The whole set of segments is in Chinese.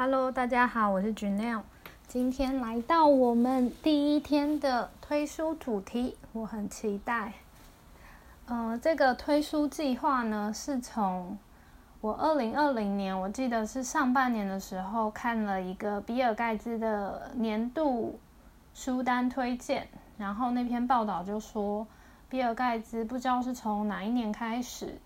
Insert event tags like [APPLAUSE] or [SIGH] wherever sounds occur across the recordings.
Hello，大家好，我是 Janelle。今天来到我们第一天的推书主题，我很期待。呃，这个推书计划呢，是从我二零二零年，我记得是上半年的时候看了一个比尔盖茨的年度书单推荐，然后那篇报道就说，比尔盖茨不知道是从哪一年开始。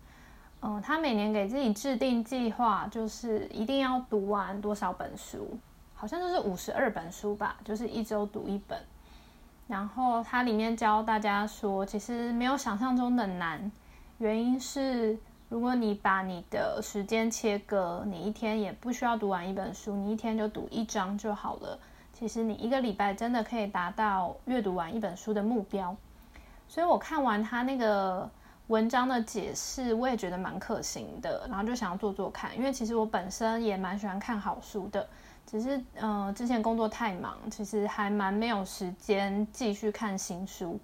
嗯，他每年给自己制定计划，就是一定要读完多少本书，好像就是五十二本书吧，就是一周读一本。然后它里面教大家说，其实没有想象中的难，原因是如果你把你的时间切割，你一天也不需要读完一本书，你一天就读一章就好了。其实你一个礼拜真的可以达到阅读完一本书的目标。所以我看完他那个。文章的解释我也觉得蛮可行的，然后就想要做做看。因为其实我本身也蛮喜欢看好书的，只是嗯之前工作太忙，其实还蛮没有时间继续看新书。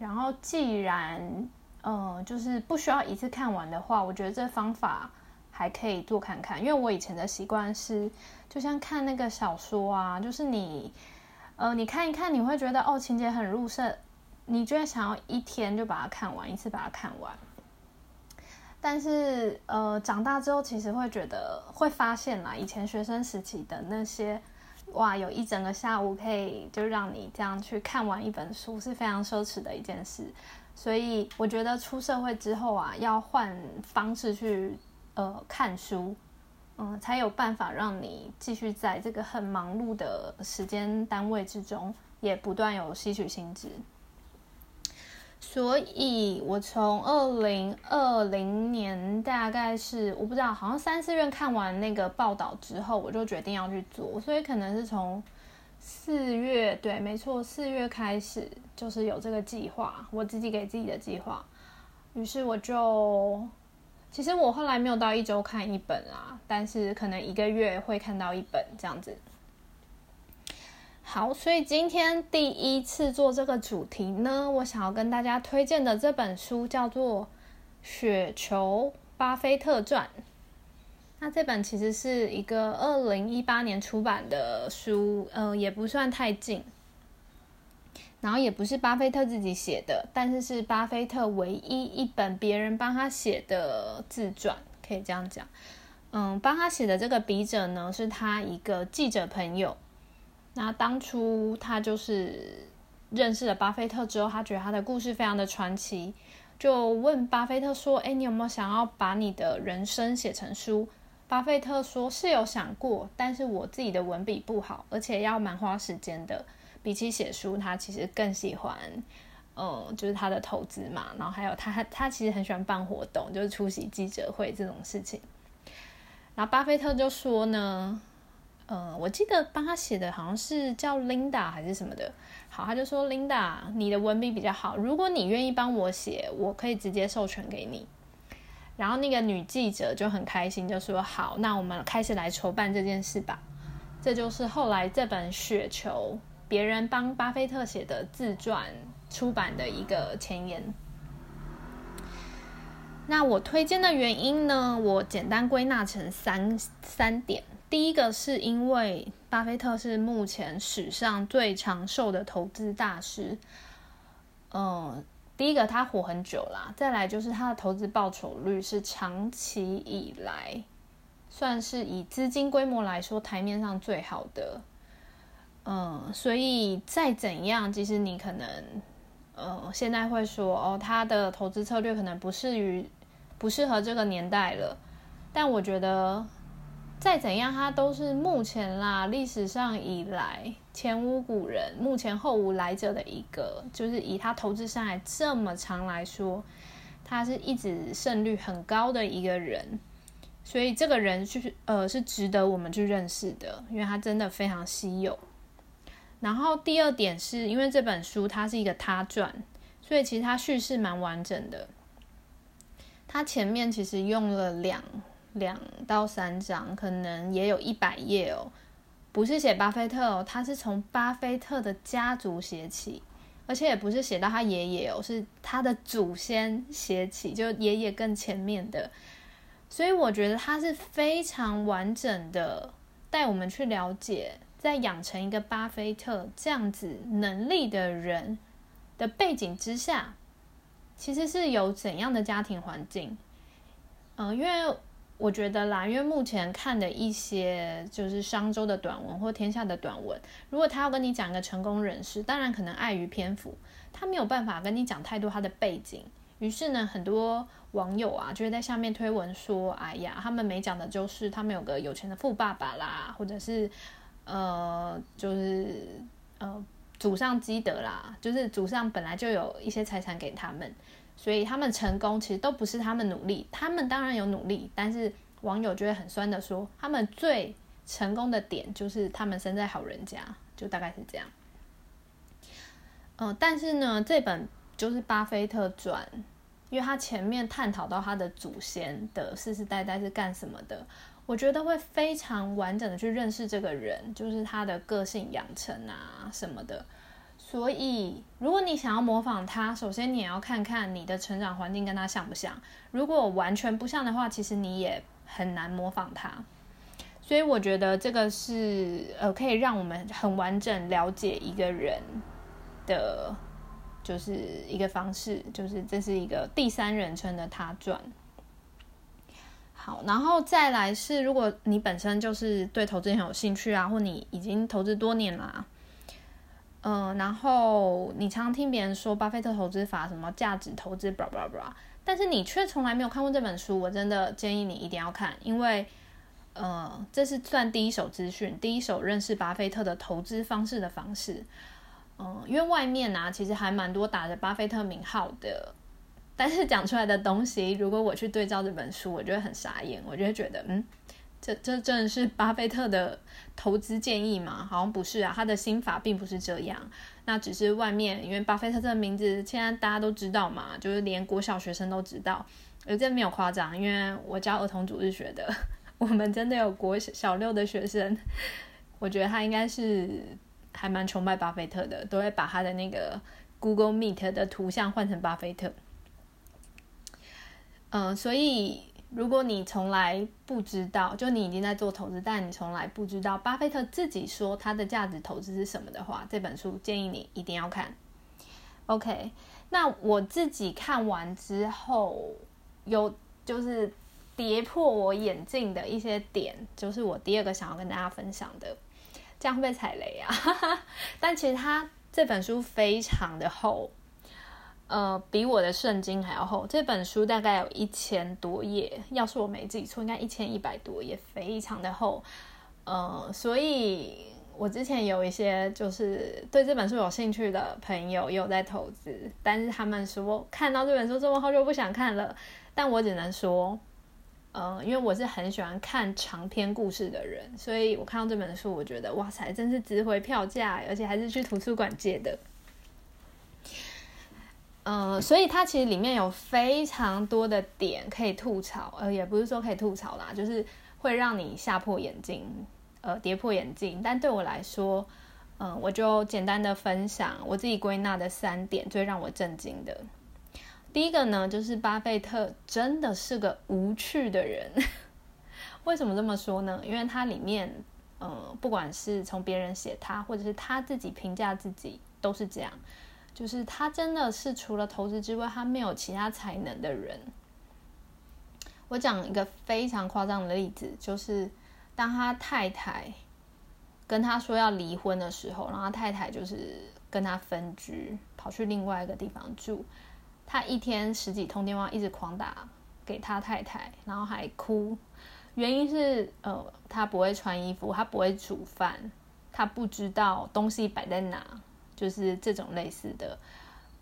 然后既然嗯就是不需要一次看完的话，我觉得这方法还可以做看看。因为我以前的习惯是，就像看那个小说啊，就是你呃你看一看，你会觉得哦情节很入胜。你就会想要一天就把它看完，一次把它看完。但是，呃，长大之后其实会觉得，会发现啦，以前学生时期的那些，哇，有一整个下午可以就让你这样去看完一本书，是非常奢侈的一件事。所以，我觉得出社会之后啊，要换方式去呃看书，嗯，才有办法让你继续在这个很忙碌的时间单位之中，也不断有吸取新知。所以，我从二零二零年大概是我不知道，好像三四月看完那个报道之后，我就决定要去做。所以可能是从四月，对，没错，四月开始就是有这个计划，我自己给自己的计划。于是我就，其实我后来没有到一周看一本啊，但是可能一个月会看到一本这样子。好，所以今天第一次做这个主题呢，我想要跟大家推荐的这本书叫做《雪球巴菲特传》。那这本其实是一个二零一八年出版的书，呃，也不算太近，然后也不是巴菲特自己写的，但是是巴菲特唯一一本别人帮他写的自传，可以这样讲。嗯，帮他写的这个笔者呢，是他一个记者朋友。那当初他就是认识了巴菲特之后，他觉得他的故事非常的传奇，就问巴菲特说：“哎，你有没有想要把你的人生写成书？”巴菲特说：“是有想过，但是我自己的文笔不好，而且要蛮花时间的。比起写书，他其实更喜欢，嗯，就是他的投资嘛。然后还有他，他其实很喜欢办活动，就是出席记者会这种事情。然后巴菲特就说呢。”嗯，我记得帮他写的好像是叫 Linda 还是什么的。好，他就说 Linda，你的文笔比较好，如果你愿意帮我写，我可以直接授权给你。然后那个女记者就很开心，就说好，那我们开始来筹办这件事吧。这就是后来这本《雪球》别人帮巴菲特写的自传出版的一个前言。那我推荐的原因呢，我简单归纳成三三点。第一个是因为巴菲特是目前史上最长寿的投资大师，嗯，第一个他活很久啦，再来就是他的投资报酬率是长期以来算是以资金规模来说台面上最好的，嗯，所以再怎样，其实你可能，呃，现在会说哦，他的投资策略可能不适于不适合这个年代了，但我觉得。再怎样，他都是目前啦，历史上以来前无古人、目前后无来者的一个，就是以他投资生涯这么长来说，他是一直胜率很高的一个人，所以这个人就是呃是值得我们去认识的，因为他真的非常稀有。然后第二点是因为这本书它是一个他传，所以其实它叙事蛮完整的，它前面其实用了两。两到三章，可能也有一百页哦。不是写巴菲特哦，他是从巴菲特的家族写起，而且也不是写到他爷爷哦，是他的祖先写起，就爷爷更前面的。所以我觉得他是非常完整的带我们去了解，在养成一个巴菲特这样子能力的人的背景之下，其实是有怎样的家庭环境？嗯，因为我觉得啦，因为目前看的一些就是商周的短文或天下的短文，如果他要跟你讲一个成功人士，当然可能碍于篇幅，他没有办法跟你讲太多他的背景。于是呢，很多网友啊，就会在下面推文说：“哎呀，他们没讲的就是他们有个有钱的富爸爸啦，或者是呃，就是呃，祖上积德啦，就是祖上本来就有一些财产给他们，所以他们成功其实都不是他们努力，他们当然有努力，但是网友就会很酸的说，他们最成功的点就是他们生在好人家，就大概是这样。嗯，但是呢，这本就是《巴菲特传》。因为他前面探讨到他的祖先的世世代代是干什么的，我觉得会非常完整的去认识这个人，就是他的个性养成啊什么的。所以，如果你想要模仿他，首先你也要看看你的成长环境跟他像不像。如果完全不像的话，其实你也很难模仿他。所以，我觉得这个是呃，可以让我们很完整了解一个人的。就是一个方式，就是这是一个第三人称的他传。好，然后再来是，如果你本身就是对投资很有兴趣啊，或你已经投资多年啦，嗯，然后你常常听别人说巴菲特投资法什么价值投资，blah blah blah，但是你却从来没有看过这本书，我真的建议你一定要看，因为呃，这是算第一手资讯，第一手认识巴菲特的投资方式的方式。嗯，因为外面呢，其实还蛮多打着巴菲特名号的，但是讲出来的东西，如果我去对照这本书，我就会很傻眼，我就会觉得，嗯，这这真的是巴菲特的投资建议吗？好像不是啊，他的心法并不是这样，那只是外面，因为巴菲特这个名字现在大家都知道嘛，就是连国小学生都知道，而这没有夸张，因为我教儿童主日学的，[LAUGHS] 我们真的有国小六的学生，我觉得他应该是。还蛮崇拜巴菲特的，都会把他的那个 Google Meet 的图像换成巴菲特。嗯，所以如果你从来不知道，就你已经在做投资，但你从来不知道巴菲特自己说他的价值投资是什么的话，这本书建议你一定要看。OK，那我自己看完之后，有就是跌破我眼镜的一些点，就是我第二个想要跟大家分享的。这样会被踩雷啊！[LAUGHS] 但其实他这本书非常的厚，呃，比我的圣经还要厚。这本书大概有一千多页，要是我没记错，应该一千一百多页，非常的厚。呃，所以我之前有一些就是对这本书有兴趣的朋友也有在投资，但是他们说看到这本书这么厚就不想看了。但我只能说。呃，因为我是很喜欢看长篇故事的人，所以我看到这本书，我觉得哇塞，真是值回票价，而且还是去图书馆借的。呃，所以它其实里面有非常多的点可以吐槽，呃，也不是说可以吐槽啦，就是会让你吓破眼镜，呃，跌破眼镜。但对我来说，嗯，我就简单的分享我自己归纳的三点最让我震惊的。第一个呢，就是巴菲特真的是个无趣的人。[LAUGHS] 为什么这么说呢？因为他里面，呃，不管是从别人写他，或者是他自己评价自己，都是这样。就是他真的是除了投资之外，他没有其他才能的人。我讲一个非常夸张的例子，就是当他太太跟他说要离婚的时候，然后他太太就是跟他分居，跑去另外一个地方住。他一天十几通电话，一直狂打给他太太，然后还哭，原因是呃，他不会穿衣服，他不会煮饭，他不知道东西摆在哪，就是这种类似的，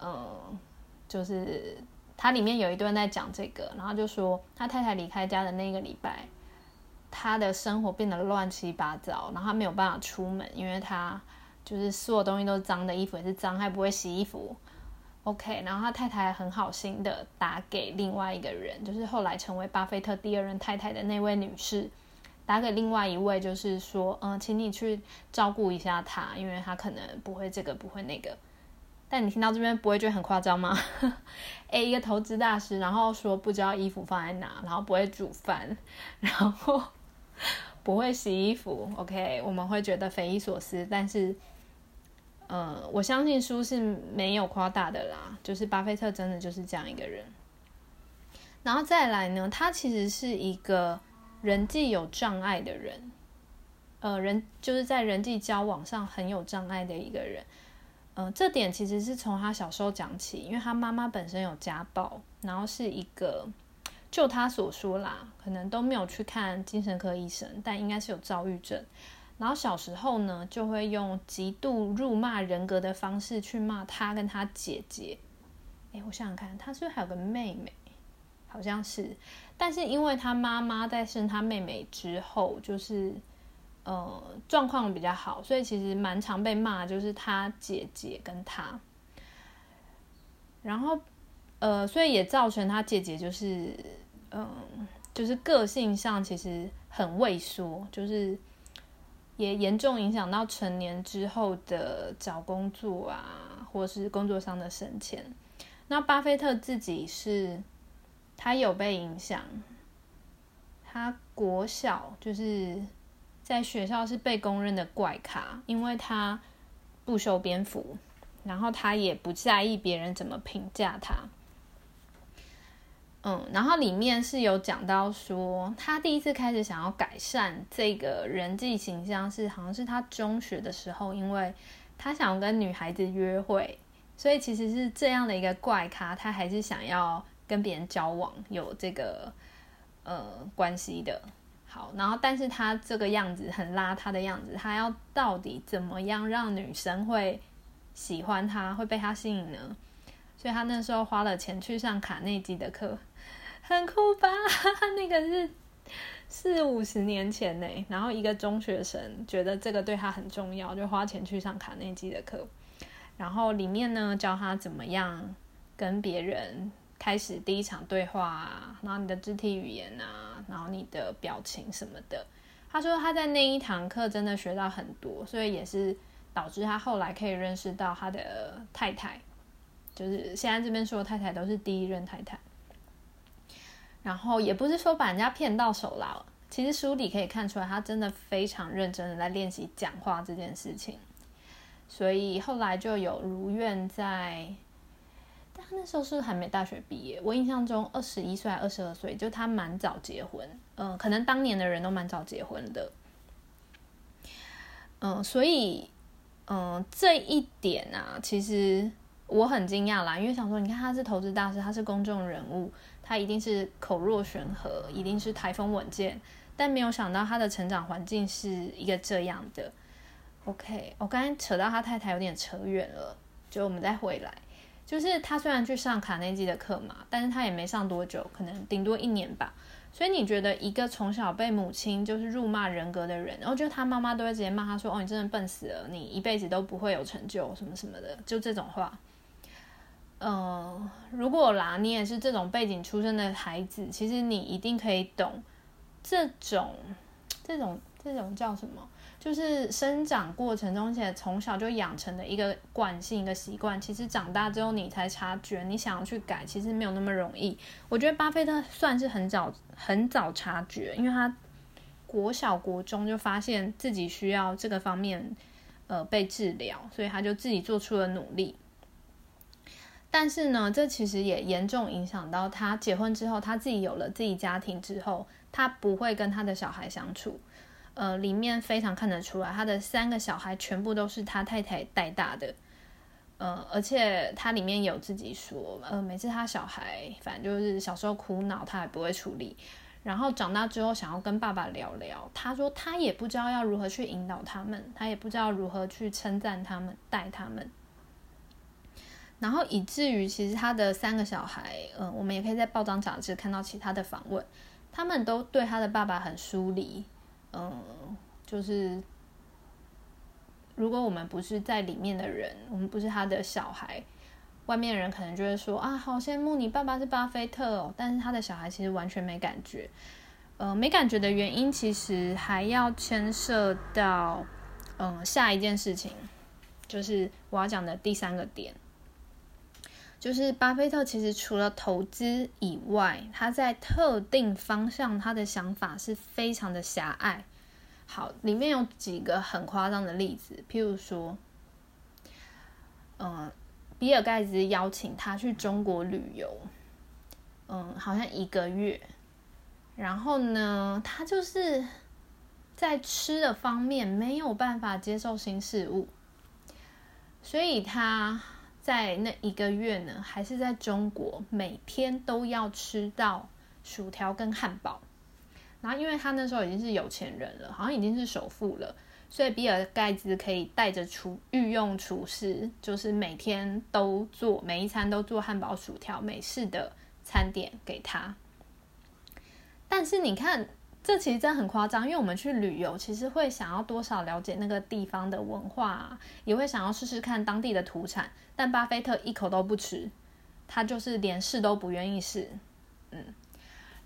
嗯，就是他里面有一段在讲这个，然后就说他太太离开家的那个礼拜，他的生活变得乱七八糟，然后他没有办法出门，因为他就是所有东西都是脏的，衣服也是脏，还不会洗衣服。OK，然后他太太很好心的打给另外一个人，就是后来成为巴菲特第二任太太的那位女士，打给另外一位，就是说，嗯，请你去照顾一下他，因为他可能不会这个，不会那个。但你听到这边不会觉得很夸张吗？A 一个投资大师，然后说不知道衣服放在哪，然后不会煮饭，然后不会洗衣服，OK，我们会觉得匪夷所思。但是，呃，我相信书是没有夸大的啦，就是巴菲特真的就是这样一个人。然后再来呢，他其实是一个人际有障碍的人，呃，人就是在人际交往上很有障碍的一个人。嗯，这点其实是从他小时候讲起，因为他妈妈本身有家暴，然后是一个。就他所说啦，可能都没有去看精神科医生，但应该是有躁郁症。然后小时候呢，就会用极度辱骂人格的方式去骂他跟他姐姐。哎，我想想看，他是不是还有个妹妹？好像是。但是因为他妈妈在生他妹妹之后，就是呃状况比较好，所以其实蛮常被骂，就是他姐姐跟他。然后呃，所以也造成他姐姐就是。嗯，就是个性上其实很畏缩，就是也严重影响到成年之后的找工作啊，或是工作上的升迁。那巴菲特自己是，他有被影响，他国小就是在学校是被公认的怪咖，因为他不修边幅，然后他也不在意别人怎么评价他。嗯，然后里面是有讲到说，他第一次开始想要改善这个人际形象，是好像是他中学的时候，因为他想跟女孩子约会，所以其实是这样的一个怪咖，他还是想要跟别人交往，有这个呃关系的。好，然后但是他这个样子很邋遢的样子，他要到底怎么样让女生会喜欢他，会被他吸引呢？所以他那时候花了钱去上卡内基的课。很酷吧？[LAUGHS] 那个是四五十年前呢，然后一个中学生觉得这个对他很重要，就花钱去上卡内基的课，然后里面呢教他怎么样跟别人开始第一场对话啊，然后你的肢体语言啊，然后你的表情什么的。他说他在那一堂课真的学到很多，所以也是导致他后来可以认识到他的太太，就是现在这边说太太都是第一任太太。然后也不是说把人家骗到手了，其实书里可以看出来，他真的非常认真的在练习讲话这件事情。所以后来就有如愿在，他那时候是还没大学毕业，我印象中二十一岁还二十二岁，就他蛮早结婚。嗯，可能当年的人都蛮早结婚的。嗯，所以嗯这一点啊，其实我很惊讶啦，因为想说，你看他是投资大师，他是公众人物。他一定是口若悬河，一定是台风稳健，但没有想到他的成长环境是一个这样的。OK，我刚才扯到他太太有点扯远了，就我们再回来，就是他虽然去上卡内基的课嘛，但是他也没上多久，可能顶多一年吧。所以你觉得一个从小被母亲就是辱骂人格的人，然后就他妈妈都会直接骂他说：“哦，你真的笨死了，你一辈子都不会有成就，什么什么的，就这种话。”嗯，如果啦，你也是这种背景出身的孩子，其实你一定可以懂这种、这种、这种叫什么？就是生长过程中，且从小就养成的一个惯性、一个习惯。其实长大之后，你才察觉，你想要去改，其实没有那么容易。我觉得巴菲特算是很早、很早察觉，因为他国小、国中就发现自己需要这个方面呃被治疗，所以他就自己做出了努力。但是呢，这其实也严重影响到他结婚之后，他自己有了自己家庭之后，他不会跟他的小孩相处。呃，里面非常看得出来，他的三个小孩全部都是他太太带大的。呃，而且他里面有自己说，呃，每次他小孩反正就是小时候哭闹，他也不会处理。然后长大之后想要跟爸爸聊聊，他说他也不知道要如何去引导他们，他也不知道如何去称赞他们，带他们。然后以至于，其实他的三个小孩，嗯，我们也可以在报章杂志看到其他的访问，他们都对他的爸爸很疏离，嗯，就是如果我们不是在里面的人，我们不是他的小孩，外面人可能就会说啊，好羡慕你爸爸是巴菲特哦，但是他的小孩其实完全没感觉，呃，没感觉的原因其实还要牵涉到，嗯，下一件事情，就是我要讲的第三个点。就是巴菲特其实除了投资以外，他在特定方向他的想法是非常的狭隘。好，里面有几个很夸张的例子，譬如说，嗯，比尔盖茨邀请他去中国旅游，嗯，好像一个月，然后呢，他就是在吃的方面没有办法接受新事物，所以他在那一个月呢，还是在中国每天都要吃到薯条跟汉堡。然后，因为他那时候已经是有钱人了，好像已经是首富了，所以比尔盖茨可以带着厨御用厨师，就是每天都做每一餐都做汉堡、薯条、美式的餐点给他。但是你看，这其实真的很夸张，因为我们去旅游，其实会想要多少了解那个地方的文化，也会想要试试看当地的土产。但巴菲特一口都不吃，他就是连试都不愿意试，嗯。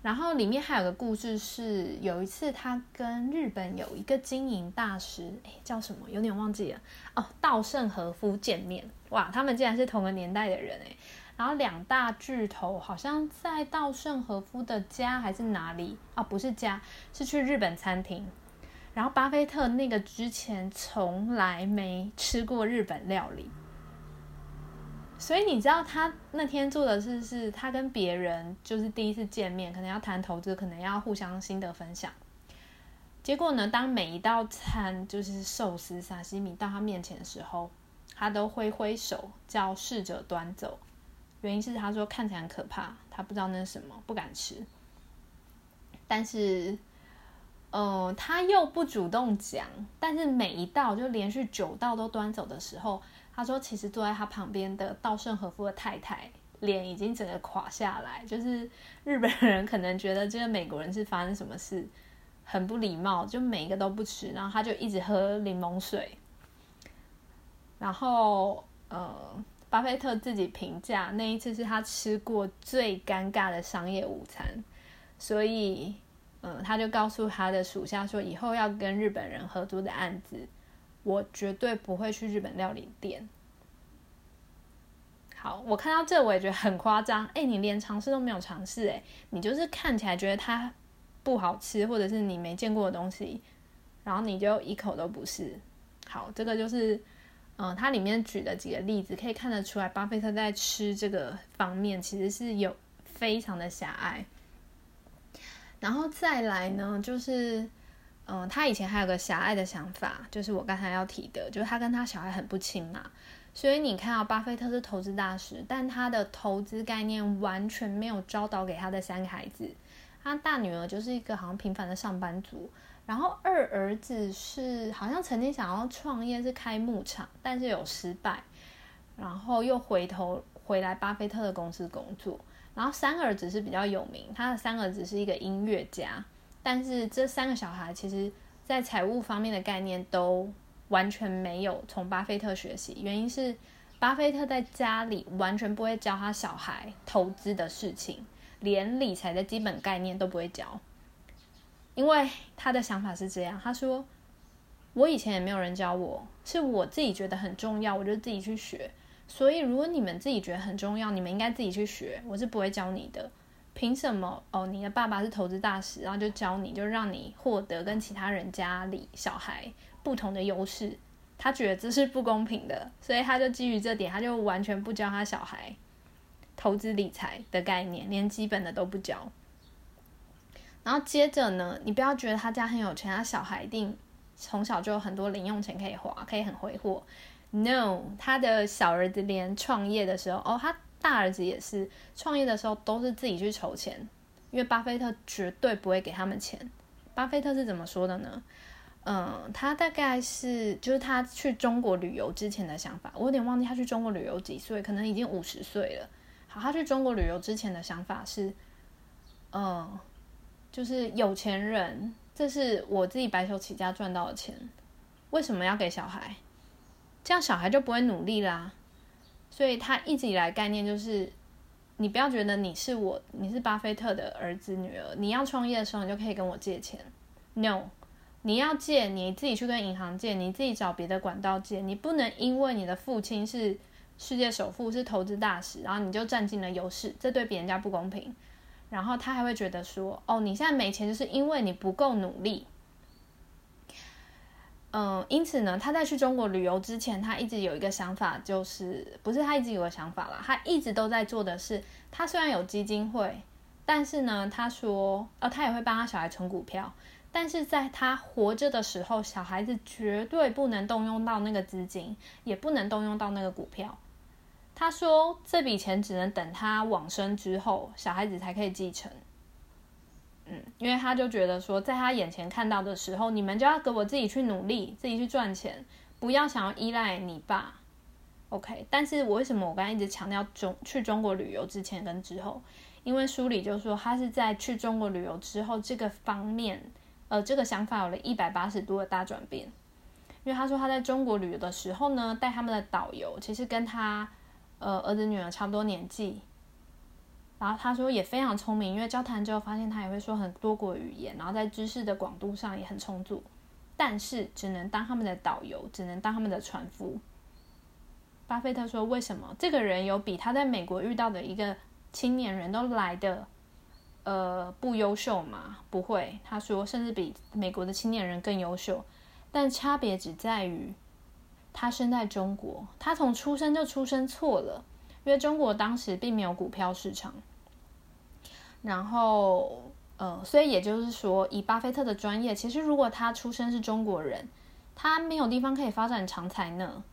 然后里面还有个故事，是有一次他跟日本有一个经营大师，哎，叫什么？有点忘记了哦。稻盛和夫见面，哇，他们竟然是同个年代的人哎。然后两大巨头好像在稻盛和夫的家还是哪里啊？不是家，是去日本餐厅。然后巴菲特那个之前从来没吃过日本料理。所以你知道他那天做的事是，他跟别人就是第一次见面，可能要谈投资，可能要互相心得分享。结果呢，当每一道餐就是寿司、沙西米到他面前的时候，他都挥挥手叫侍者端走。原因是他说看起来很可怕，他不知道那是什么，不敢吃。但是，呃，他又不主动讲。但是每一道就连续九道都端走的时候。他说：“其实坐在他旁边的稻盛和夫的太太脸已经整个垮下来，就是日本人可能觉得这个美国人是发生什么事，很不礼貌，就每一个都不吃，然后他就一直喝柠檬水。然后，呃，巴菲特自己评价那一次是他吃过最尴尬的商业午餐，所以，嗯，他就告诉他的属下说，以后要跟日本人合作的案子。”我绝对不会去日本料理店。好，我看到这我也觉得很夸张。哎，你连尝试都没有尝试，哎，你就是看起来觉得它不好吃，或者是你没见过的东西，然后你就一口都不是。好，这个就是，嗯，它里面举的几个例子，可以看得出来，巴菲特在吃这个方面其实是有非常的狭隘。然后再来呢，就是。嗯，他以前还有个狭隘的想法，就是我刚才要提的，就是他跟他小孩很不亲嘛。所以你看到巴菲特是投资大师，但他的投资概念完全没有教导给他的三个孩子。他大女儿就是一个好像平凡的上班族，然后二儿子是好像曾经想要创业，是开牧场，但是有失败，然后又回头回来巴菲特的公司工作。然后三儿子是比较有名，他的三儿子是一个音乐家。但是这三个小孩其实，在财务方面的概念都完全没有从巴菲特学习。原因是，巴菲特在家里完全不会教他小孩投资的事情，连理财的基本概念都不会教。因为他的想法是这样，他说：“我以前也没有人教我，是我自己觉得很重要，我就自己去学。所以如果你们自己觉得很重要，你们应该自己去学，我是不会教你的。”凭什么哦？你的爸爸是投资大师，然后就教你，就让你获得跟其他人家里小孩不同的优势。他觉得这是不公平的，所以他就基于这点，他就完全不教他小孩投资理财的概念，连基本的都不教。然后接着呢，你不要觉得他家很有钱，他小孩一定从小就有很多零用钱可以花，可以很挥霍。No，他的小儿子连创业的时候，哦，他。大儿子也是创业的时候都是自己去筹钱，因为巴菲特绝对不会给他们钱。巴菲特是怎么说的呢？嗯，他大概是就是他去中国旅游之前的想法，我有点忘记他去中国旅游几岁，可能已经五十岁了。好，他去中国旅游之前的想法是，嗯，就是有钱人，这是我自己白手起家赚到的钱，为什么要给小孩？这样小孩就不会努力啦。所以他一直以来概念就是，你不要觉得你是我，你是巴菲特的儿子女儿，你要创业的时候你就可以跟我借钱。No，你要借你自己去跟银行借，你自己找别的管道借，你不能因为你的父亲是世界首富，是投资大使，然后你就占尽了优势，这对别人家不公平。然后他还会觉得说，哦，你现在没钱就是因为你不够努力。嗯，因此呢，他在去中国旅游之前，他一直有一个想法，就是不是他一直有个想法啦，他一直都在做的是，他虽然有基金会，但是呢，他说，呃，他也会帮他小孩存股票，但是在他活着的时候，小孩子绝对不能动用到那个资金，也不能动用到那个股票。他说，这笔钱只能等他往生之后，小孩子才可以继承。嗯，因为他就觉得说，在他眼前看到的时候，你们就要给我自己去努力，自己去赚钱，不要想要依赖你爸。OK，但是我为什么我刚才一直强调中去中国旅游之前跟之后？因为书里就说他是在去中国旅游之后这个方面，呃，这个想法有了一百八十度的大转变。因为他说他在中国旅游的时候呢，带他们的导游其实跟他呃儿子女儿差不多年纪。然后他说也非常聪明，因为交谈之后发现他也会说很多国语言，然后在知识的广度上也很充足，但是只能当他们的导游，只能当他们的船夫。巴菲特说：“为什么这个人有比他在美国遇到的一个青年人都来的呃不优秀吗？不会，他说甚至比美国的青年人更优秀，但差别只在于他生在中国，他从出生就出生错了。”因为中国当时并没有股票市场，然后，呃，所以也就是说，以巴菲特的专业，其实如果他出生是中国人，他没有地方可以发展长才呢。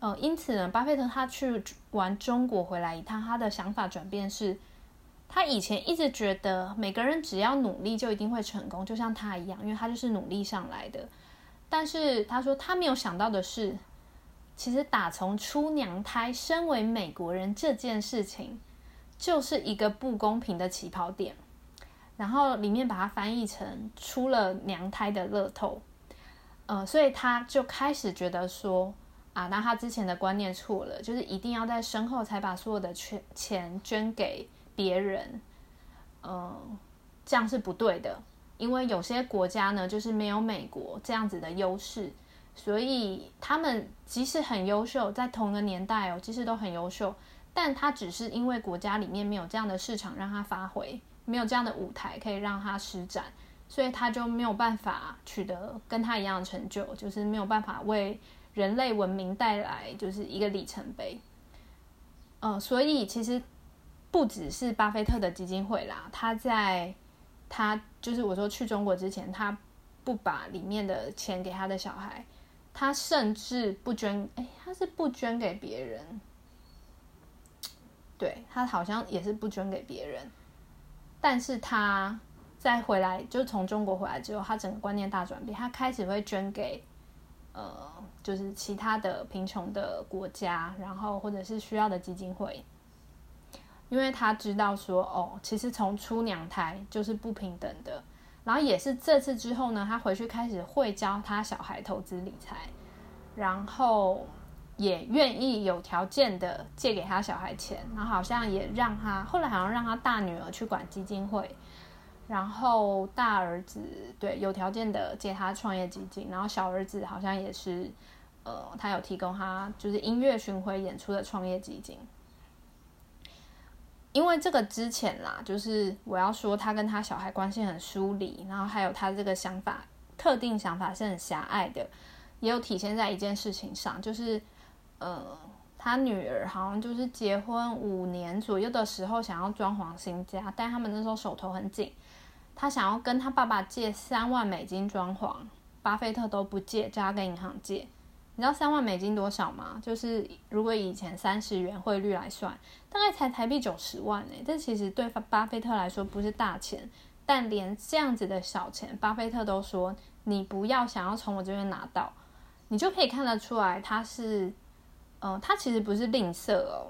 呃，因此呢，巴菲特他去玩中国回来一趟，他的想法转变是，他以前一直觉得每个人只要努力就一定会成功，就像他一样，因为他就是努力上来的。但是他说他没有想到的是。其实打从出娘胎，身为美国人这件事情，就是一个不公平的起跑点。然后里面把它翻译成出了娘胎的乐透，呃，所以他就开始觉得说啊，那他之前的观念错了，就是一定要在身后才把所有的钱钱捐给别人，嗯，这样是不对的，因为有些国家呢，就是没有美国这样子的优势。所以他们即使很优秀，在同一个年代哦，其实都很优秀，但他只是因为国家里面没有这样的市场让他发挥，没有这样的舞台可以让他施展，所以他就没有办法取得跟他一样的成就，就是没有办法为人类文明带来就是一个里程碑。呃，所以其实不只是巴菲特的基金会啦，他在他就是我说去中国之前，他不把里面的钱给他的小孩。他甚至不捐，哎，他是不捐给别人，对他好像也是不捐给别人，但是他再回来，就从中国回来之后，他整个观念大转变，他开始会捐给，呃，就是其他的贫穷的国家，然后或者是需要的基金会，因为他知道说，哦，其实从出娘胎就是不平等的。然后也是这次之后呢，他回去开始会教他小孩投资理财，然后也愿意有条件的借给他小孩钱，然后好像也让他后来好像让他大女儿去管基金会，然后大儿子对有条件的借他创业基金，然后小儿子好像也是呃，他有提供他就是音乐巡回演出的创业基金。因为这个之前啦，就是我要说他跟他小孩关系很疏离，然后还有他这个想法，特定想法是很狭隘的，也有体现在一件事情上，就是呃，他女儿好像就是结婚五年左右的时候想要装潢新家，但他们那时候手头很紧，他想要跟他爸爸借三万美金装潢，巴菲特都不借，叫他跟银行借。你知道三万美金多少吗？就是如果以前三十元汇率来算，大概才台币九十万呢。这其实对巴菲特来说不是大钱，但连这样子的小钱，巴菲特都说你不要想要从我这边拿到，你就可以看得出来他是，呃，他其实不是吝啬哦，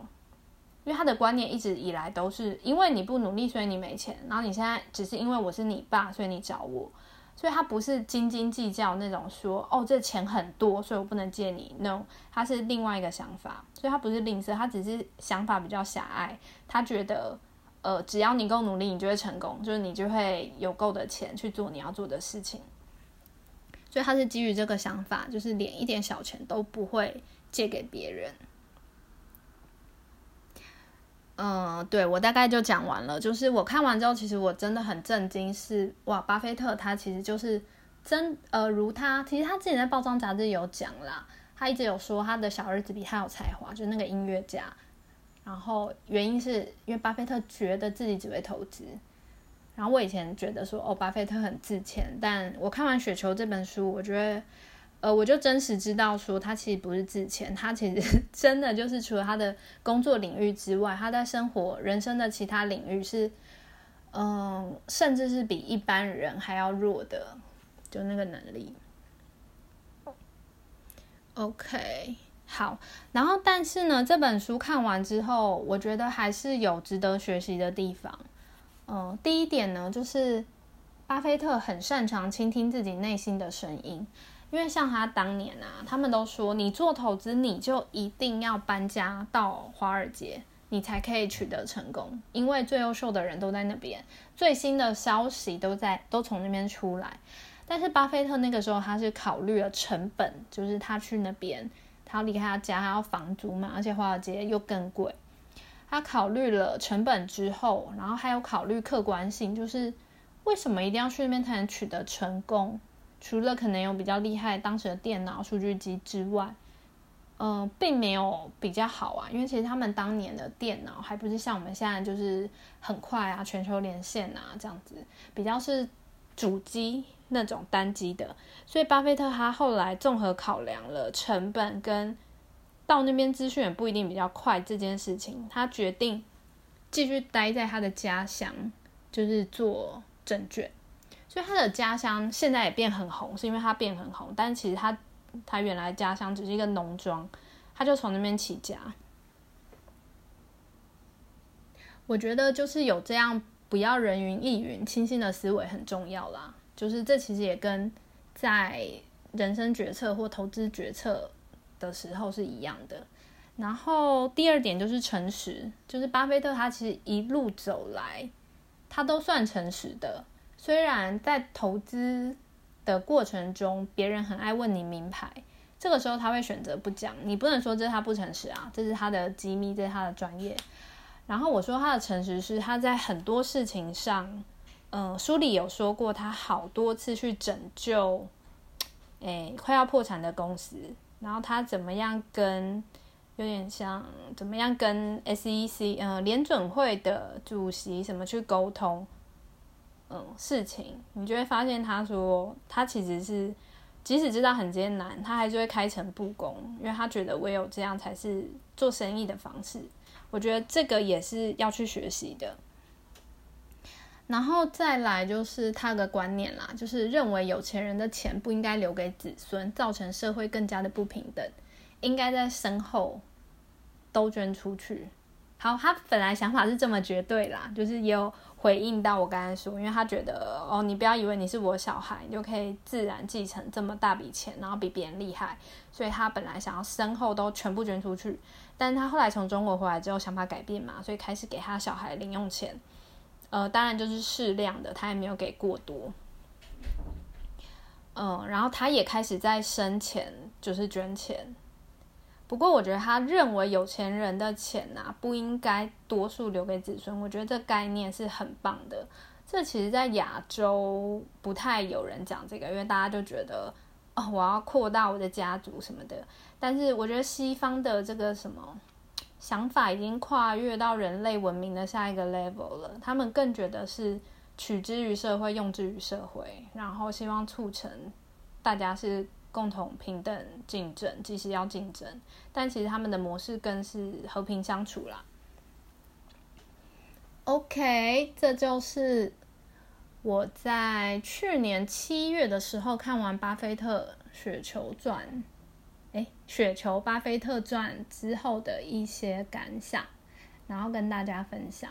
因为他的观念一直以来都是因为你不努力，所以你没钱，然后你现在只是因为我是你爸，所以你找我。所以他不是斤斤计较那种说哦，这钱很多，所以我不能借你。No，他是另外一个想法。所以他不是吝啬，他只是想法比较狭隘。他觉得，呃，只要你够努力，你就会成功，就是你就会有够的钱去做你要做的事情。所以他是基于这个想法，就是连一点小钱都不会借给别人。嗯，对我大概就讲完了。就是我看完之后，其实我真的很震惊，是哇，巴菲特他其实就是真呃，如他其实他之前在报章杂志有讲啦，他一直有说他的小儿子比他有才华，就是那个音乐家。然后原因是因为巴菲特觉得自己只会投资。然后我以前觉得说哦，巴菲特很自谦，但我看完《雪球》这本书，我觉得呃，我就真实知道说他其实不是自谦，他其实 [LAUGHS] 真的就是除了他的工作领域之外，他在生活人生的其他领域是嗯，甚至是比一般人还要弱的。就那个能力，OK，好。然后，但是呢，这本书看完之后，我觉得还是有值得学习的地方。嗯，第一点呢，就是巴菲特很擅长倾听自己内心的声音，因为像他当年啊，他们都说，你做投资，你就一定要搬家到华尔街，你才可以取得成功，因为最优秀的人都在那边，最新的消息都在都从那边出来。但是巴菲特那个时候他是考虑了成本，就是他去那边，他要离开他家，他要房租嘛，而且华尔街又更贵。他考虑了成本之后，然后还有考虑客观性，就是为什么一定要去那边才能取得成功？除了可能有比较厉害当时的电脑数据机之外，嗯，并没有比较好啊。因为其实他们当年的电脑还不是像我们现在就是很快啊，全球连线啊这样子，比较是主机。那种单机的，所以巴菲特他后来综合考量了成本跟到那边资讯也不一定比较快这件事情，他决定继续待在他的家乡，就是做证券。所以他的家乡现在也变很红，是因为他变很红，但其实他他原来家乡只是一个农庄，他就从那边起家。我觉得就是有这样不要人云亦云、清新的思维很重要啦。就是这其实也跟在人生决策或投资决策的时候是一样的。然后第二点就是诚实，就是巴菲特他其实一路走来，他都算诚实的。虽然在投资的过程中，别人很爱问你名牌，这个时候他会选择不讲。你不能说这是他不诚实啊，这是他的机密，这是他的专业。然后我说他的诚实是他在很多事情上。嗯，书里有说过，他好多次去拯救，诶，快要破产的公司，然后他怎么样跟，有点像怎么样跟 SEC，嗯，联准会的主席什么去沟通，嗯，事情，你就会发现他说，他其实是即使知道很艰难，他还是会开诚布公，因为他觉得唯有这样才是做生意的方式。我觉得这个也是要去学习的。然后再来就是他的观念啦，就是认为有钱人的钱不应该留给子孙，造成社会更加的不平等，应该在身后都捐出去。好，他本来想法是这么绝对啦，就是有回应到我刚才说，因为他觉得哦，你不要以为你是我小孩，你就可以自然继承这么大笔钱，然后比别人厉害，所以他本来想要身后都全部捐出去，但他后来从中国回来之后想法改变嘛，所以开始给他小孩零用钱。呃，当然就是适量的，他也没有给过多。嗯，然后他也开始在生前，就是捐钱。不过，我觉得他认为有钱人的钱呐，不应该多数留给子孙。我觉得这概念是很棒的。这其实，在亚洲不太有人讲这个，因为大家就觉得哦，我要扩大我的家族什么的。但是，我觉得西方的这个什么。想法已经跨越到人类文明的下一个 level 了。他们更觉得是取之于社会，用之于社会，然后希望促成大家是共同平等竞争，即使要竞争，但其实他们的模式更是和平相处啦。OK，这就是我在去年七月的时候看完《巴菲特雪球传》。哎，雪球巴菲特传之后的一些感想，然后跟大家分享。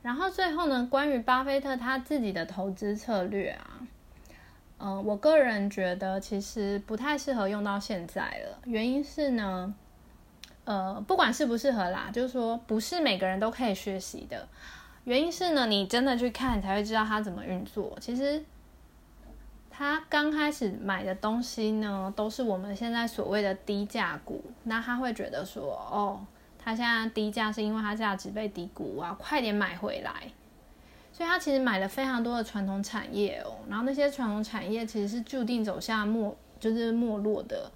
然后最后呢，关于巴菲特他自己的投资策略啊，嗯，我个人觉得其实不太适合用到现在了。原因是呢，呃，不管适不适合啦，就是说不是每个人都可以学习的。原因是呢，你真的去看才会知道它怎么运作。其实。他刚开始买的东西呢，都是我们现在所谓的低价股。那他会觉得说，哦，他现在低价是因为它价值被低估啊，快点买回来。所以他其实买了非常多的传统产业哦，然后那些传统产业其实是注定走向没，就是没落的，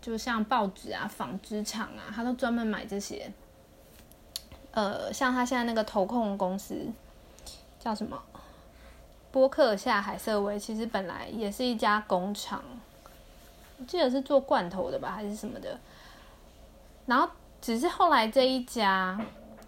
就像报纸啊、纺织厂啊，他都专门买这些。呃，像他现在那个投控公司叫什么？波克夏海瑟威，其实本来也是一家工厂，我记得是做罐头的吧，还是什么的。然后只是后来这一家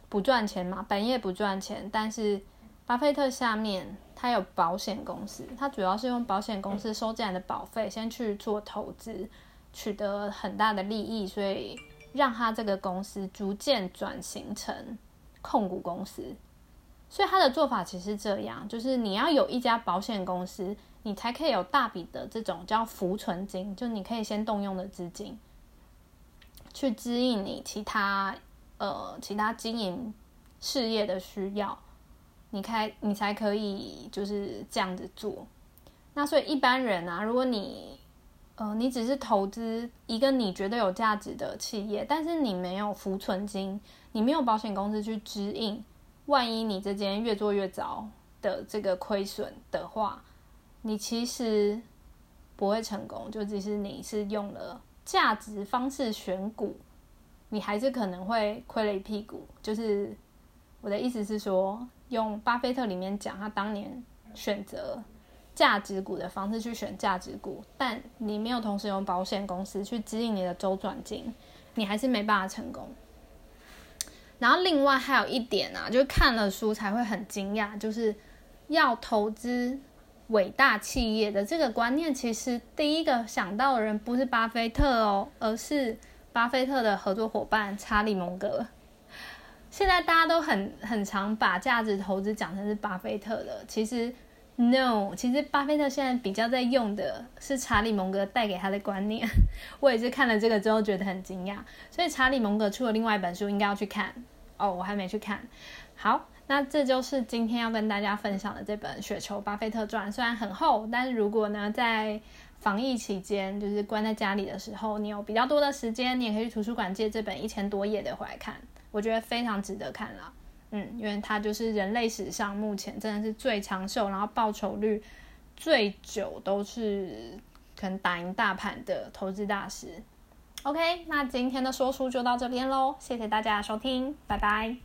不赚钱嘛，本业不赚钱，但是。巴菲特下面，他有保险公司，他主要是用保险公司收进来的保费，先去做投资，取得很大的利益，所以让他这个公司逐渐转型成控股公司。所以他的做法其实这样，就是你要有一家保险公司，你才可以有大笔的这种叫浮存金，就你可以先动用的资金，去支应你其他呃其他经营事业的需要。你开，你才可以就是这样子做。那所以一般人啊，如果你呃，你只是投资一个你觉得有价值的企业，但是你没有浮存金，你没有保险公司去支应，万一你这间越做越糟的这个亏损的话，你其实不会成功。就即使你是用了价值方式选股，你还是可能会亏了一屁股。就是我的意思是说。用巴菲特里面讲，他当年选择价值股的方式去选价值股，但你没有同时用保险公司去指引你的周转金，你还是没办法成功。然后另外还有一点啊，就是看了书才会很惊讶，就是要投资伟大企业的这个观念，其实第一个想到的人不是巴菲特哦，而是巴菲特的合作伙伴查理蒙格。现在大家都很很常把价值投资讲成是巴菲特的，其实 no，其实巴菲特现在比较在用的是查理蒙格带给他的观念。[LAUGHS] 我也是看了这个之后觉得很惊讶，所以查理蒙格出了另外一本书，应该要去看哦，我还没去看。好，那这就是今天要跟大家分享的这本《雪球巴菲特传》，虽然很厚，但是如果呢在防疫期间就是关在家里的时候，你有比较多的时间，你也可以去图书馆借这本一千多页的回来看。我觉得非常值得看啦，嗯，因为它就是人类史上目前真的是最长寿，然后报酬率最久，都是可能打赢大盘的投资大师。OK，那今天的说书就到这边喽，谢谢大家收听，拜拜。